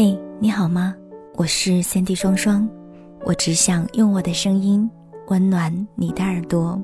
嘿，你好吗？我是三 D 双双，我只想用我的声音温暖你的耳朵。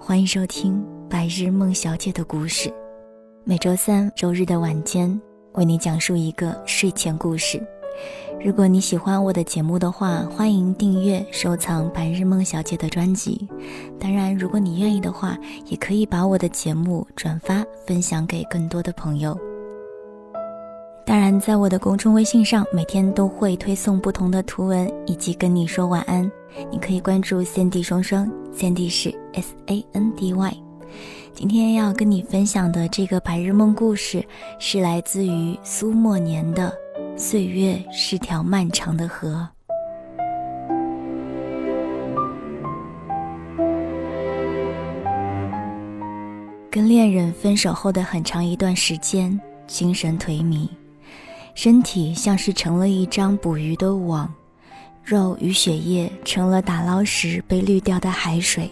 欢迎收听《白日梦小姐的故事》，每周三、周日的晚间为你讲述一个睡前故事。如果你喜欢我的节目的话，欢迎订阅、收藏《白日梦小姐》的专辑。当然，如果你愿意的话，也可以把我的节目转发分享给更多的朋友。当然，在我的公众微信上，每天都会推送不同的图文以及跟你说晚安。你可以关注先帝双双先帝是 S A N D Y。今天要跟你分享的这个白日梦故事，是来自于苏莫年的。岁月是条漫长的河。跟恋人分手后的很长一段时间，精神颓靡，身体像是成了一张捕鱼的网，肉与血液成了打捞时被滤掉的海水，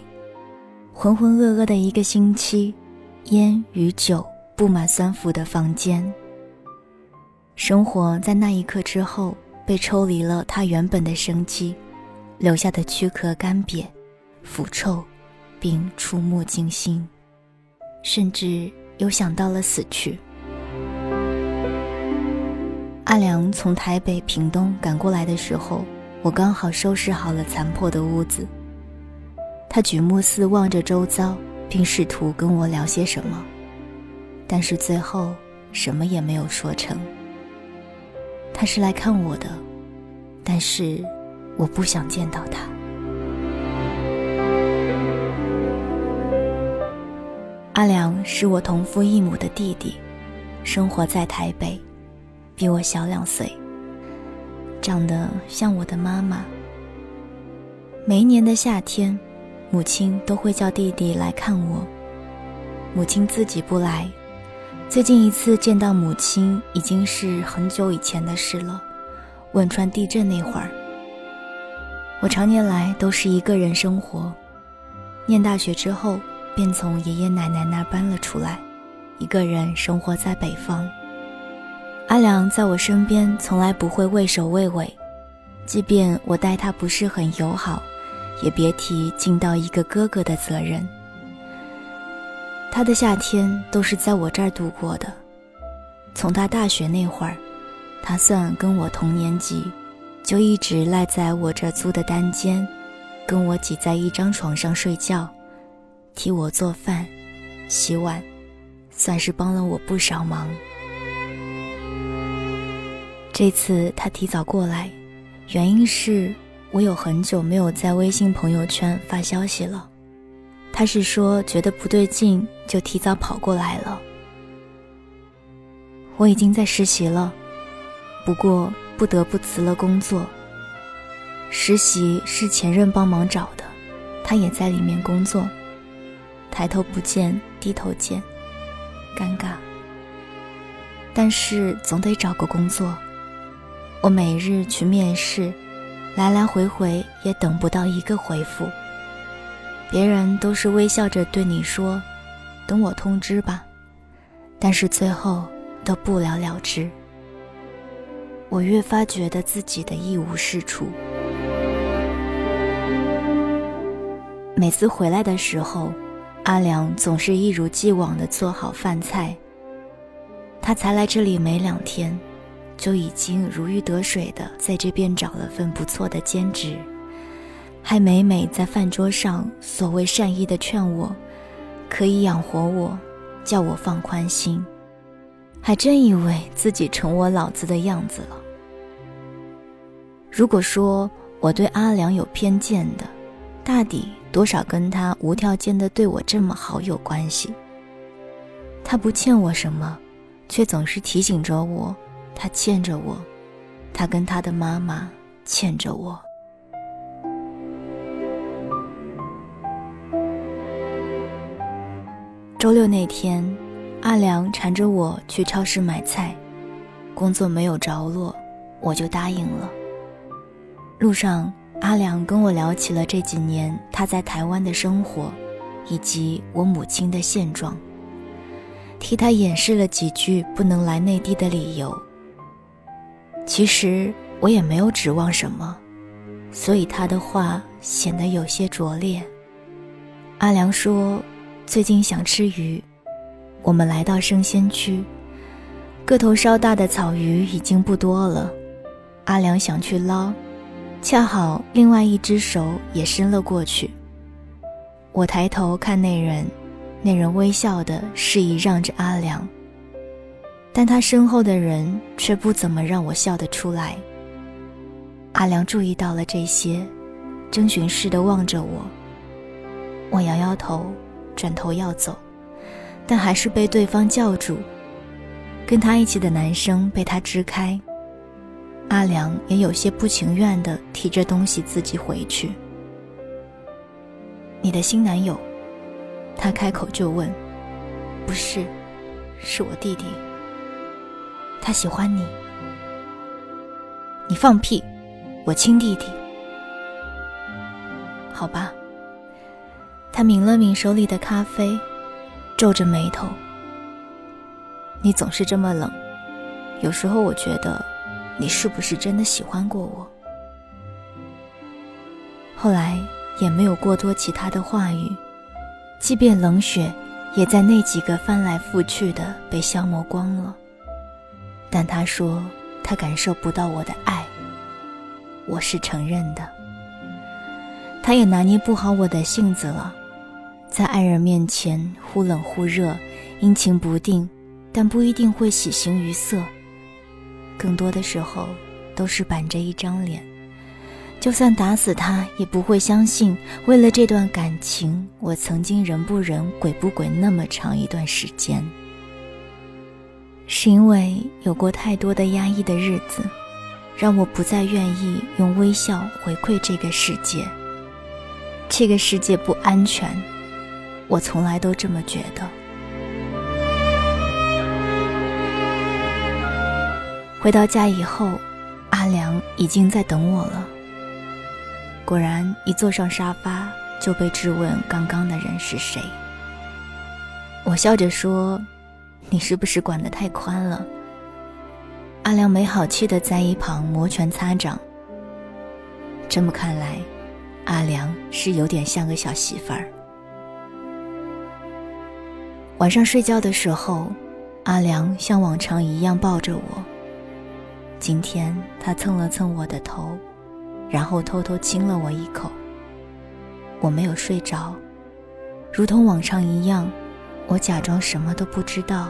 浑浑噩噩的一个星期，烟与酒布满酸腐的房间。生活在那一刻之后，被抽离了它原本的生机，留下的躯壳干瘪、腐臭，并触目惊心，甚至又想到了死去。阿良从台北屏东赶过来的时候，我刚好收拾好了残破的屋子。他举目四望着周遭，并试图跟我聊些什么，但是最后什么也没有说成。他是来看我的，但是我不想见到他。阿良是我同父异母的弟弟，生活在台北，比我小两岁，长得像我的妈妈。每一年的夏天，母亲都会叫弟弟来看我，母亲自己不来。最近一次见到母亲已经是很久以前的事了，汶川地震那会儿。我常年来都是一个人生活，念大学之后便从爷爷奶奶那儿搬了出来，一个人生活在北方。阿良在我身边从来不会畏首畏尾，即便我待他不是很友好，也别提尽到一个哥哥的责任。他的夏天都是在我这儿度过的。从他大学那会儿，他算跟我同年级，就一直赖在我这租的单间，跟我挤在一张床上睡觉，替我做饭、洗碗，算是帮了我不少忙。这次他提早过来，原因是我有很久没有在微信朋友圈发消息了。他是说觉得不对劲，就提早跑过来了。我已经在实习了，不过不得不辞了工作。实习是前任帮忙找的，他也在里面工作。抬头不见低头见，尴尬。但是总得找个工作。我每日去面试，来来回回也等不到一个回复。别人都是微笑着对你说：“等我通知吧。”但是最后都不了了之。我越发觉得自己的一无是处。每次回来的时候，阿良总是一如既往地做好饭菜。他才来这里没两天，就已经如鱼得水的在这边找了份不错的兼职。还每每在饭桌上所谓善意的劝我，可以养活我，叫我放宽心，还真以为自己成我老子的样子了。如果说我对阿良有偏见的，大抵多少跟他无条件的对我这么好有关系。他不欠我什么，却总是提醒着我，他欠着我，他跟他的妈妈欠着我。周六那天，阿良缠着我去超市买菜，工作没有着落，我就答应了。路上，阿良跟我聊起了这几年他在台湾的生活，以及我母亲的现状，替他掩饰了几句不能来内地的理由。其实我也没有指望什么，所以他的话显得有些拙劣。阿良说。最近想吃鱼，我们来到生鲜区，个头稍大的草鱼已经不多了。阿良想去捞，恰好另外一只手也伸了过去。我抬头看那人，那人微笑的示意让着阿良，但他身后的人却不怎么让我笑得出来。阿良注意到了这些，征询似的望着我，我摇摇头。转头要走，但还是被对方叫住。跟他一起的男生被他支开。阿良也有些不情愿地提着东西自己回去。你的新男友？他开口就问。不是，是我弟弟。他喜欢你。你放屁！我亲弟弟。好吧。他抿了抿手里的咖啡，皱着眉头。你总是这么冷，有时候我觉得，你是不是真的喜欢过我？后来也没有过多其他的话语，即便冷血，也在那几个翻来覆去的被消磨光了。但他说他感受不到我的爱，我是承认的。他也拿捏不好我的性子了。在爱人面前忽冷忽热，阴晴不定，但不一定会喜形于色。更多的时候，都是板着一张脸。就算打死他，也不会相信，为了这段感情，我曾经人不人鬼不鬼那么长一段时间。是因为有过太多的压抑的日子，让我不再愿意用微笑回馈这个世界。这个世界不安全。我从来都这么觉得。回到家以后，阿良已经在等我了。果然，一坐上沙发就被质问刚刚的人是谁。我笑着说：“你是不是管得太宽了？”阿良没好气的在一旁摩拳擦掌。这么看来，阿良是有点像个小媳妇儿。晚上睡觉的时候，阿良像往常一样抱着我。今天他蹭了蹭我的头，然后偷偷亲了我一口。我没有睡着，如同往常一样，我假装什么都不知道，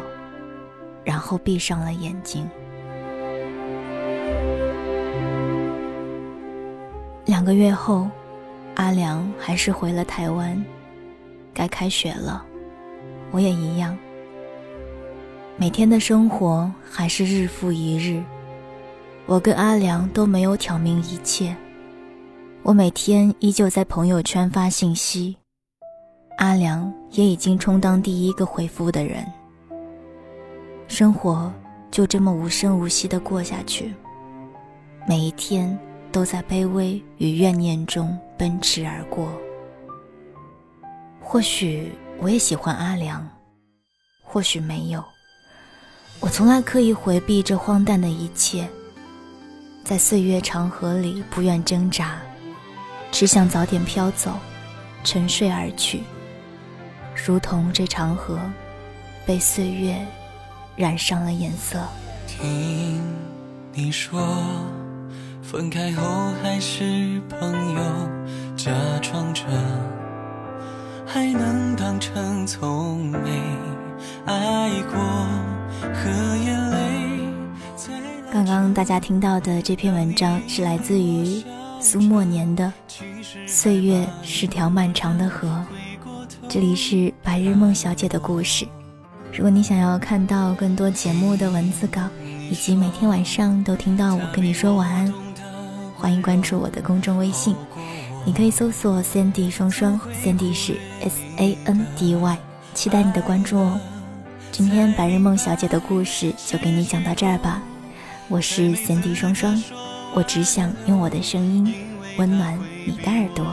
然后闭上了眼睛。两个月后，阿良还是回了台湾，该开学了。我也一样，每天的生活还是日复一日。我跟阿良都没有挑明一切，我每天依旧在朋友圈发信息，阿良也已经充当第一个回复的人。生活就这么无声无息的过下去，每一天都在卑微与怨念中奔驰而过。或许。我也喜欢阿良，或许没有。我从来刻意回避这荒诞的一切，在岁月长河里不愿挣扎，只想早点飘走，沉睡而去，如同这长河被岁月染上了颜色。听你说，分开后还是朋友，假装着。还能当成从没爱过，和眼泪刚刚大家听到的这篇文章是来自于苏莫年的《岁月是条漫长的河》。这里是白日梦小姐的故事。如果你想要看到更多节目的文字稿，以及每天晚上都听到我跟你说晚安，欢迎关注我的公众微信。你可以搜索 Sandy 双双，Sandy 是 S A N D Y，期待你的关注哦。今天白日梦小姐的故事就给你讲到这儿吧。我是 Sandy 双双，我只想用我的声音温暖你的耳朵。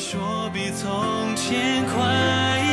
说比从前快